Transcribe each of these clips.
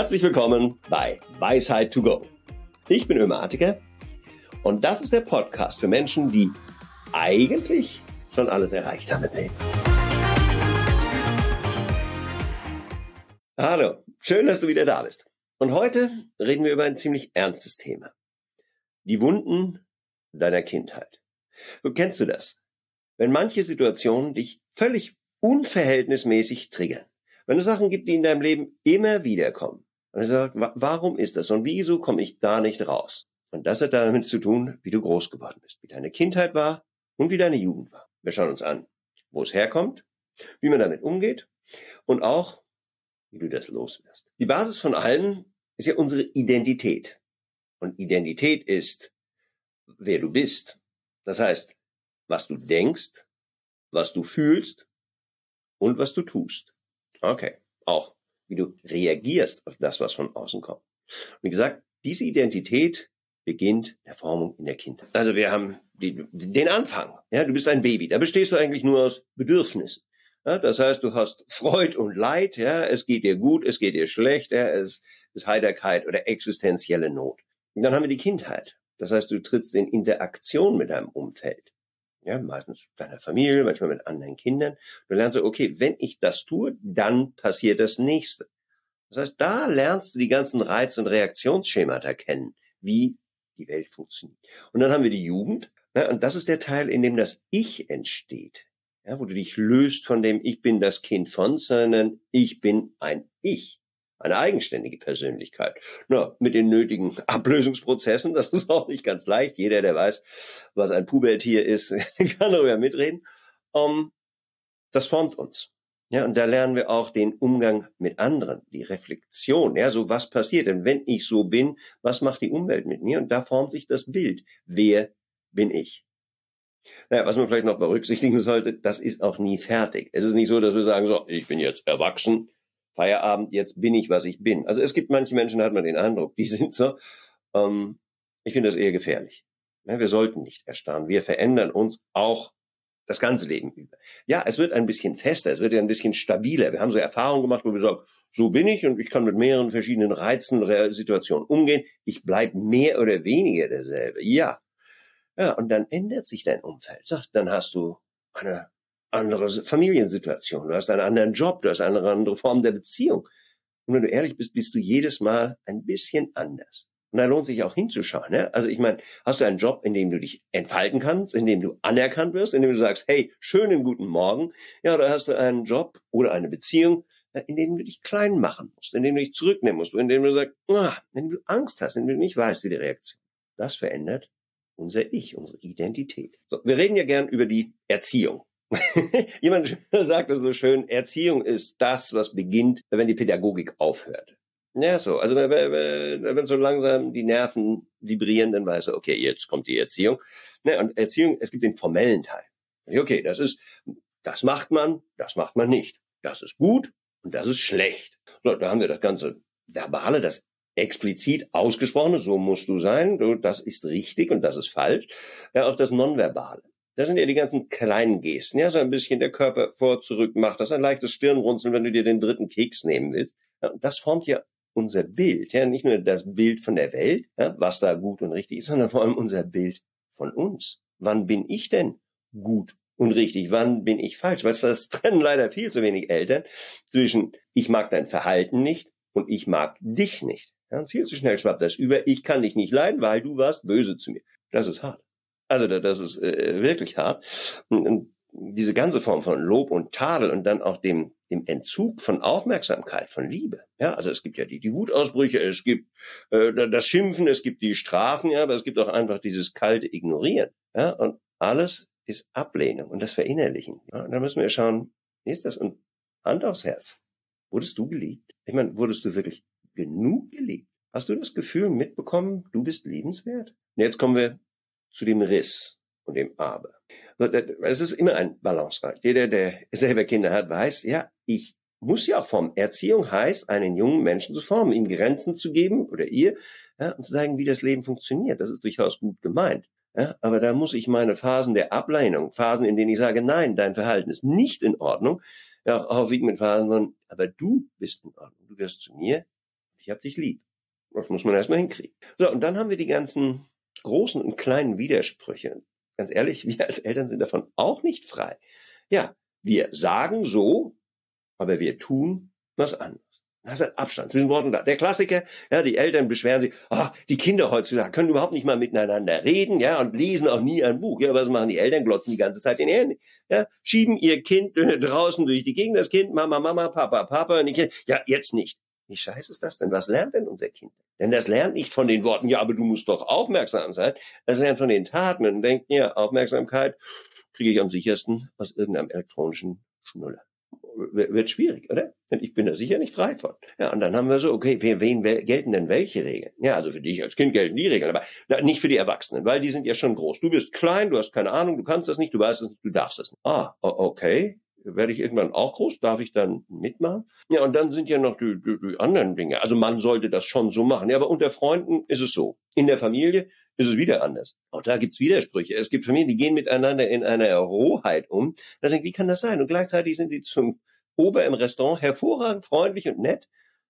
Herzlich willkommen bei Weisheit to Go. Ich bin Ömer Atiker und das ist der Podcast für Menschen, die eigentlich schon alles erreicht haben im Leben. Hallo, schön, dass du wieder da bist. Und heute reden wir über ein ziemlich ernstes Thema. Die Wunden deiner Kindheit. Du kennst du das? Wenn manche Situationen dich völlig unverhältnismäßig triggern. Wenn es Sachen gibt, die in deinem Leben immer wieder kommen. Und du sagst, warum ist das? Und wieso komme ich da nicht raus? Und das hat damit zu tun, wie du groß geworden bist, wie deine Kindheit war und wie deine Jugend war. Wir schauen uns an, wo es herkommt, wie man damit umgeht und auch, wie du das loswirst. Die Basis von allem ist ja unsere Identität. Und Identität ist, wer du bist. Das heißt, was du denkst, was du fühlst und was du tust. Okay, auch wie du reagierst auf das, was von außen kommt. Wie gesagt, diese Identität beginnt der Formung in der Kindheit. Also wir haben die, den Anfang. Ja, du bist ein Baby. Da bestehst du eigentlich nur aus Bedürfnissen. Ja, das heißt, du hast Freud und Leid. Ja, es geht dir gut, es geht dir schlecht. Ja, es ist Heiterkeit oder existenzielle Not. Und dann haben wir die Kindheit. Das heißt, du trittst in Interaktion mit deinem Umfeld ja, meistens deiner Familie, manchmal mit anderen Kindern. Du lernst okay, wenn ich das tue, dann passiert das nächste. Das heißt, da lernst du die ganzen Reiz- und Reaktionsschemata kennen, wie die Welt funktioniert. Und dann haben wir die Jugend, ja, und das ist der Teil, in dem das Ich entsteht. Ja, wo du dich löst von dem Ich bin das Kind von, sondern ich bin ein Ich eine eigenständige Persönlichkeit. Na, mit den nötigen Ablösungsprozessen, das ist auch nicht ganz leicht. Jeder, der weiß, was ein Pubertier ist, kann darüber mitreden. Um, ähm, das formt uns. Ja, und da lernen wir auch den Umgang mit anderen, die Reflexion. Ja, so was passiert denn, wenn ich so bin? Was macht die Umwelt mit mir? Und da formt sich das Bild. Wer bin ich? Naja, was man vielleicht noch berücksichtigen sollte, das ist auch nie fertig. Es ist nicht so, dass wir sagen, so, ich bin jetzt erwachsen, Feierabend, jetzt bin ich, was ich bin. Also es gibt manche Menschen, da hat man den Eindruck, die sind so. Ähm, ich finde das eher gefährlich. Ja, wir sollten nicht erstarren. Wir verändern uns auch das ganze Leben über. Ja, es wird ein bisschen fester, es wird ein bisschen stabiler. Wir haben so Erfahrungen gemacht, wo wir sagen, so bin ich und ich kann mit mehreren verschiedenen Reizen, Situationen umgehen. Ich bleibe mehr oder weniger derselbe. Ja. Ja, und dann ändert sich dein Umfeld. Sagt, dann hast du eine andere Familiensituation, du hast einen anderen Job, du hast eine andere Form der Beziehung. Und wenn du ehrlich bist, bist du jedes Mal ein bisschen anders. Und da lohnt sich auch hinzuschauen. Ne? Also ich meine, hast du einen Job, in dem du dich entfalten kannst, in dem du anerkannt wirst, in dem du sagst, hey, schönen guten Morgen. Ja, oder hast du einen Job oder eine Beziehung, äh, in dem du dich klein machen musst, in dem du dich zurücknehmen musst, in dem du sagst, ah, dem du Angst hast, in dem du nicht weißt, wie die Reaktion. Das verändert unser Ich, unsere Identität. So, wir reden ja gern über die Erziehung. Jemand sagte so schön, Erziehung ist das, was beginnt, wenn die Pädagogik aufhört. Ja, so. Also wenn, so langsam die Nerven vibrieren, dann weiß er, okay, jetzt kommt die Erziehung. Ne, und Erziehung, es gibt den formellen Teil. Okay, das ist, das macht man, das macht man nicht. Das ist gut und das ist schlecht. So, da haben wir das ganze Verbale, das explizit ausgesprochene, so musst du sein, du, das ist richtig und das ist falsch. Ja, auch das Nonverbale. Das sind ja die ganzen kleinen Gesten, ja, so ein bisschen der Körper vor, zurück macht das, ein leichtes Stirnrunzeln, wenn du dir den dritten Keks nehmen willst. Ja, das formt ja unser Bild, ja, nicht nur das Bild von der Welt, ja, was da gut und richtig ist, sondern vor allem unser Bild von uns. Wann bin ich denn gut und richtig? Wann bin ich falsch? Weil das trennen leider viel zu wenig Eltern zwischen ich mag dein Verhalten nicht und ich mag dich nicht. Ja, viel zu schnell schwappt das über, ich kann dich nicht leiden, weil du warst böse zu mir. Das ist hart. Also das ist äh, wirklich hart. Und, und diese ganze Form von Lob und Tadel und dann auch dem, dem Entzug von Aufmerksamkeit, von Liebe. Ja, also es gibt ja die, die Wutausbrüche, es gibt äh, das Schimpfen, es gibt die Strafen, ja, aber es gibt auch einfach dieses kalte Ignorieren. Ja, und alles ist Ablehnung und das Verinnerlichen. Ja, und da müssen wir schauen, wie ist das? Und Hand aufs Herz. Wurdest du geliebt? Ich meine, wurdest du wirklich genug geliebt? Hast du das Gefühl mitbekommen, du bist liebenswert? Und jetzt kommen wir zu dem Riss und dem Aber. Es ist immer ein Balanceakt. Jeder, der selber Kinder hat, weiß, ja, ich muss ja auch formen. Erziehung heißt, einen jungen Menschen zu formen, ihm Grenzen zu geben oder ihr ja, und zu sagen, wie das Leben funktioniert. Das ist durchaus gut gemeint. Ja, aber da muss ich meine Phasen der Ablehnung, Phasen, in denen ich sage, nein, dein Verhalten ist nicht in Ordnung, ja, auch aufwiegen mit Phasen von, aber du bist in Ordnung. Du gehörst zu mir, Ich hab dich lieb. Das muss man erstmal hinkriegen. So, und dann haben wir die ganzen großen und kleinen Widersprüche. Ganz ehrlich, wir als Eltern sind davon auch nicht frei. Ja, wir sagen so, aber wir tun was anderes. Das ist ein Abstand zwischen Worten da. Der Klassiker, ja, die Eltern beschweren sich, ach, die Kinder heutzutage können überhaupt nicht mal miteinander reden, ja, und lesen auch nie ein Buch. Ja, was machen die Eltern? Glotzen die ganze Zeit in die. Ja, schieben ihr Kind äh, draußen durch die Gegend, das Kind, Mama, Mama, Papa, Papa, und Kinder, ja, jetzt nicht. Wie scheiße ist das denn? Was lernt denn unser Kind? Denn das lernt nicht von den Worten, ja, aber du musst doch aufmerksam sein. Das lernt von den Taten und denkt, ja, Aufmerksamkeit kriege ich am sichersten aus irgendeinem elektronischen Schnuller wird schwierig, oder? Und ich bin da sicher nicht frei von. Ja, und dann haben wir so, okay, für wen gelten denn welche Regeln? Ja, also für dich als Kind gelten die Regeln, aber nicht für die Erwachsenen, weil die sind ja schon groß. Du bist klein, du hast keine Ahnung, du kannst das nicht, du weißt es nicht, du darfst das nicht. Ah, okay. Werde ich irgendwann auch groß? Darf ich dann mitmachen? Ja, und dann sind ja noch die, die, die anderen Dinge. Also man sollte das schon so machen. Ja, aber unter Freunden ist es so. In der Familie ist es wieder anders. Auch da gibt's Widersprüche. Es gibt Familien, die gehen miteinander in einer Rohheit um. Da denke ich, wie kann das sein? Und gleichzeitig sind die zum Ober im Restaurant hervorragend, freundlich und nett.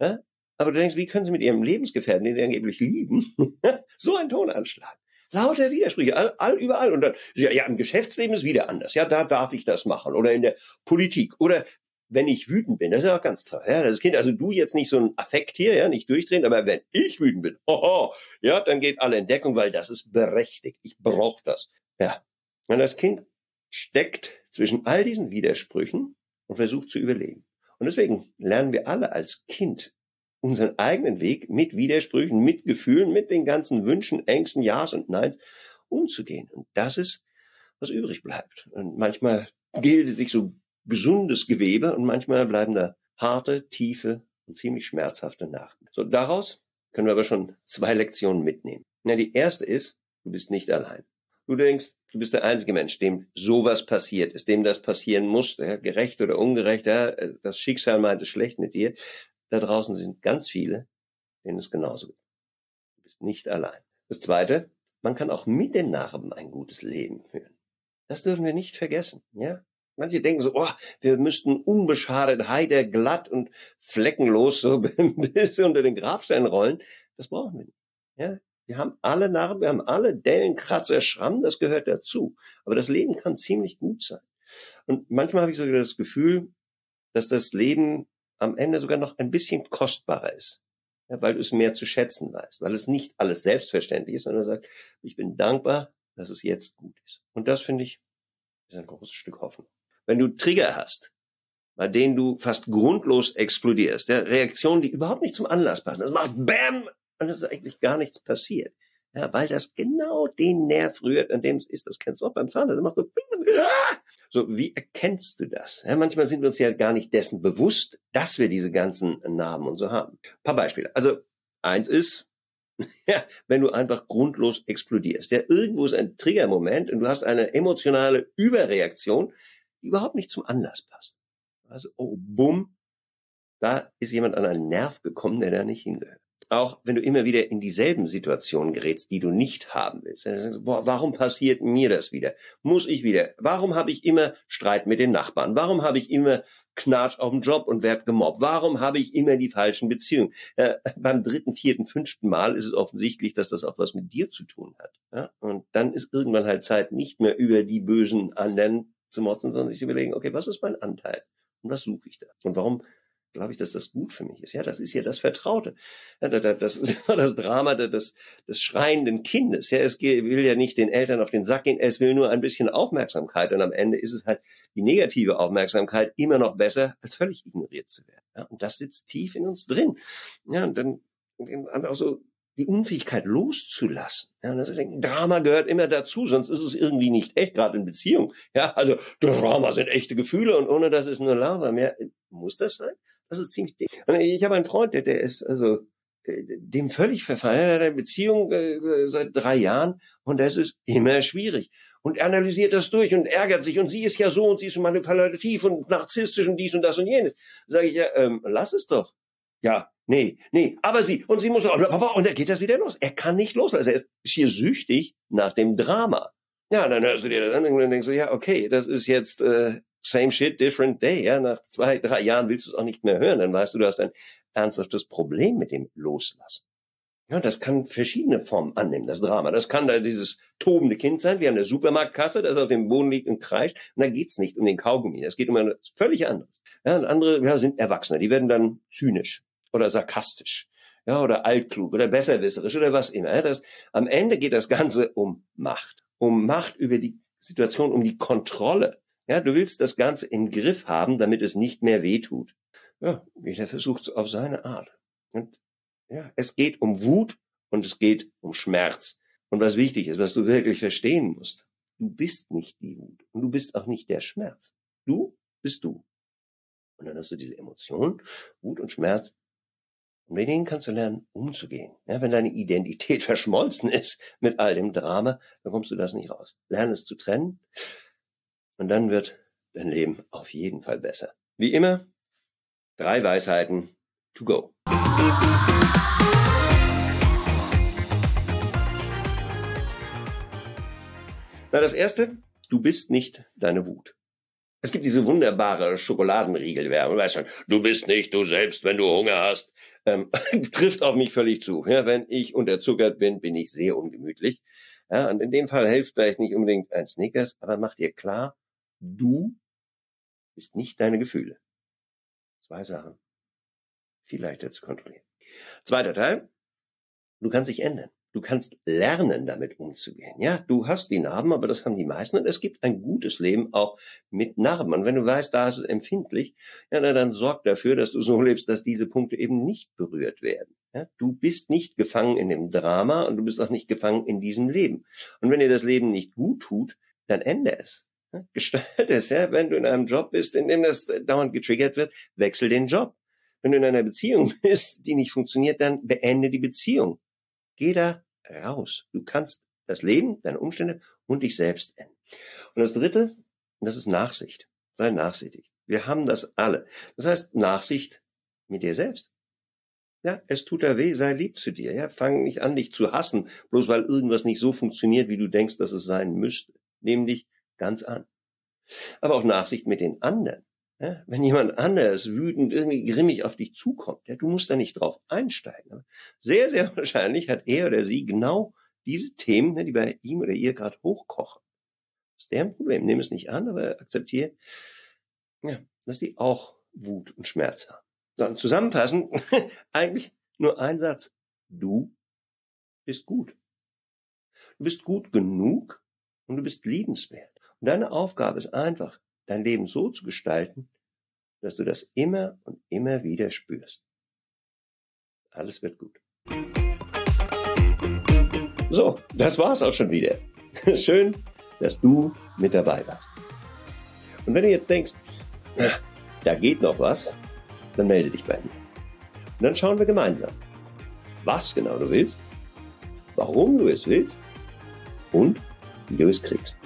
Ja? Aber du denkst, wie können sie mit ihrem Lebensgefährten, den sie angeblich lieben, so einen Ton anschlagen? Lauter Widersprüche, all, all überall. Und dann, ja, ja, im Geschäftsleben ist wieder anders. Ja, da darf ich das machen. Oder in der Politik. Oder wenn ich wütend bin, das ist ja auch ganz toll. Ja, das Kind, also du jetzt nicht so ein Affekt hier, ja, nicht durchdrehen, aber wenn ich wütend bin, hoho, ja, dann geht alle in Deckung, weil das ist berechtigt. Ich brauche das. Ja. Und das Kind steckt zwischen all diesen Widersprüchen und versucht zu überleben. Und deswegen lernen wir alle als Kind unseren eigenen Weg mit Widersprüchen, mit Gefühlen, mit den ganzen Wünschen, Ängsten, Ja's und Neins umzugehen. Und das ist, was übrig bleibt. Und manchmal bildet sich so gesundes Gewebe und manchmal bleiben da harte, tiefe und ziemlich schmerzhafte Nachten. So, daraus können wir aber schon zwei Lektionen mitnehmen. Na, die erste ist, du bist nicht allein. Du denkst, du bist der einzige Mensch, dem sowas passiert ist, dem das passieren muss, ja, gerecht oder ungerecht, ja, das Schicksal meint es schlecht mit dir. Da draußen sind ganz viele, denen es genauso geht. Du bist nicht allein. Das zweite, man kann auch mit den Narben ein gutes Leben führen. Das dürfen wir nicht vergessen, ja. Manche denken so, oh, wir müssten unbeschadet, heider, glatt und fleckenlos so bis unter den Grabstein rollen. Das brauchen wir nicht. Ja, wir haben alle Narben, wir haben alle Dellen, Kratzer, Schramm, das gehört dazu. Aber das Leben kann ziemlich gut sein. Und manchmal habe ich sogar das Gefühl, dass das Leben am Ende sogar noch ein bisschen kostbarer ist. Ja, weil du es mehr zu schätzen weißt, weil es nicht alles selbstverständlich ist, sondern du sagst, ich bin dankbar, dass es jetzt gut ist. Und das finde ich, ist ein großes Stück Hoffnung. Wenn du Trigger hast, bei denen du fast grundlos explodierst, der Reaktionen, die überhaupt nicht zum Anlass passen, das macht BAM und es ist eigentlich gar nichts passiert. Ja, weil das genau den Nerv rührt, an dem es ist. Das kennst du auch beim Zahnarzt. Das macht so, so, wie erkennst du das? Ja, manchmal sind wir uns ja gar nicht dessen bewusst, dass wir diese ganzen Narben und so haben. Ein paar Beispiele. Also, eins ist, ja, wenn du einfach grundlos explodierst. Ja, irgendwo ist ein Triggermoment und du hast eine emotionale Überreaktion, die überhaupt nicht zum Anlass passt. Also, oh, bumm, da ist jemand an einen Nerv gekommen, der da nicht hingehört auch wenn du immer wieder in dieselben Situationen gerätst, die du nicht haben willst. Du, boah, warum passiert mir das wieder? Muss ich wieder? Warum habe ich immer Streit mit den Nachbarn? Warum habe ich immer Knatsch auf dem Job und werd gemobbt? Warum habe ich immer die falschen Beziehungen? Äh, beim dritten, vierten, fünften Mal ist es offensichtlich, dass das auch was mit dir zu tun hat. Ja? Und dann ist irgendwann halt Zeit, nicht mehr über die bösen anderen zu motzen, sondern sich zu überlegen, okay, was ist mein Anteil? Und was suche ich da? Und warum glaube ich, dass das gut für mich ist. Ja, das ist ja das Vertraute. Ja, das ist das Drama des, des schreienden Kindes. Ja, es will ja nicht den Eltern auf den Sack gehen, es will nur ein bisschen Aufmerksamkeit. Und am Ende ist es halt die negative Aufmerksamkeit immer noch besser, als völlig ignoriert zu werden. Ja, und das sitzt tief in uns drin. Ja, und dann auch so die Unfähigkeit loszulassen. Ja, und also denken, Drama gehört immer dazu, sonst ist es irgendwie nicht echt, gerade in Beziehungen. Ja, also Drama sind echte Gefühle und ohne das ist nur Lava. Mehr muss das sein? Das ist ziemlich dick. Und ich habe einen Freund, der, der ist also äh, dem völlig verfallen. Er hat eine Beziehung äh, seit drei Jahren und das ist immer schwierig. Und er analysiert das durch und ärgert sich und sie ist ja so und sie ist manipulativ und narzisstisch und dies und das und jenes. Sage ich ja, ähm, lass es doch. Ja, nee, nee, aber sie und sie muss und dann geht das wieder los. Er kann nicht los, also er ist schier süchtig nach dem Drama. Ja, dann hörst du dir das an und dann denkst du, ja, okay, das ist jetzt äh, same shit, different day. Ja, nach zwei, drei Jahren willst du es auch nicht mehr hören. Dann weißt du, du hast ein ernsthaftes Problem mit dem Loslassen. Ja, das kann verschiedene Formen annehmen, das Drama. Das kann da dieses tobende Kind sein. Wir haben eine Supermarktkasse, das auf dem Boden liegt und kreischt. Und da geht's nicht um den Kaugummi. Es geht um etwas völlig anderes. Ja, und andere ja, sind Erwachsene. Die werden dann zynisch oder sarkastisch. Ja, oder altklug oder besserwisserisch oder was immer. Ja, das, am Ende geht das Ganze um Macht. Um Macht über die Situation, um die Kontrolle. Ja, du willst das Ganze im Griff haben, damit es nicht mehr wehtut. Ja, jeder versucht es auf seine Art. Und ja, es geht um Wut und es geht um Schmerz. Und was wichtig ist, was du wirklich verstehen musst, du bist nicht die Wut und du bist auch nicht der Schmerz. Du bist du. Und dann hast du diese Emotionen, Wut und Schmerz. Und mit denen kannst du lernen, umzugehen. Ja, wenn deine Identität verschmolzen ist mit all dem Drama, dann kommst du das nicht raus. Lerne es zu trennen. Und dann wird dein Leben auf jeden Fall besser. Wie immer, drei Weisheiten to go. Na, das erste, du bist nicht deine Wut. Es gibt diese wunderbare Schokoladenriegelwerbung, weißt schon, du bist nicht du selbst, wenn du Hunger hast. Ähm, trifft auf mich völlig zu. Ja, wenn ich unterzuckert bin, bin ich sehr ungemütlich. Ja, und in dem Fall hilft vielleicht nicht unbedingt ein Snickers, aber mach dir klar, du bist nicht deine Gefühle. Zwei Sachen. Viel leichter zu kontrollieren. Zweiter Teil, du kannst dich ändern. Du kannst lernen, damit umzugehen. Ja, du hast die Narben, aber das haben die meisten. Und es gibt ein gutes Leben auch mit Narben. Und wenn du weißt, da ist es empfindlich, ja, dann sorg dafür, dass du so lebst, dass diese Punkte eben nicht berührt werden. Ja, du bist nicht gefangen in dem Drama und du bist auch nicht gefangen in diesem Leben. Und wenn dir das Leben nicht gut tut, dann ändere es. Ja, gestalte es, ja. Wenn du in einem Job bist, in dem das dauernd getriggert wird, wechsel den Job. Wenn du in einer Beziehung bist, die nicht funktioniert, dann beende die Beziehung. Geh da raus. Du kannst das Leben, deine Umstände und dich selbst ändern. Und das dritte, das ist Nachsicht. Sei nachsichtig. Wir haben das alle. Das heißt, Nachsicht mit dir selbst. Ja, es tut da weh, sei lieb zu dir. Ja, fang nicht an, dich zu hassen, bloß weil irgendwas nicht so funktioniert, wie du denkst, dass es sein müsste. Nimm dich ganz an. Aber auch Nachsicht mit den anderen. Ja, wenn jemand anders wütend, irgendwie grimmig auf dich zukommt, ja, du musst da nicht drauf einsteigen. Sehr, sehr wahrscheinlich hat er oder sie genau diese Themen, ne, die bei ihm oder ihr gerade hochkochen. Das ist deren Problem. Nimm es nicht an, aber akzeptiere, ja, dass sie auch Wut und Schmerz haben. Dann zusammenfassen, eigentlich nur ein Satz. Du bist gut. Du bist gut genug und du bist liebenswert. Und deine Aufgabe ist einfach, dein Leben so zu gestalten, dass du das immer und immer wieder spürst. Alles wird gut. So, das war's auch schon wieder. Schön, dass du mit dabei warst. Und wenn du jetzt denkst, da geht noch was, dann melde dich bei mir. Und dann schauen wir gemeinsam, was genau du willst, warum du es willst und wie du es kriegst.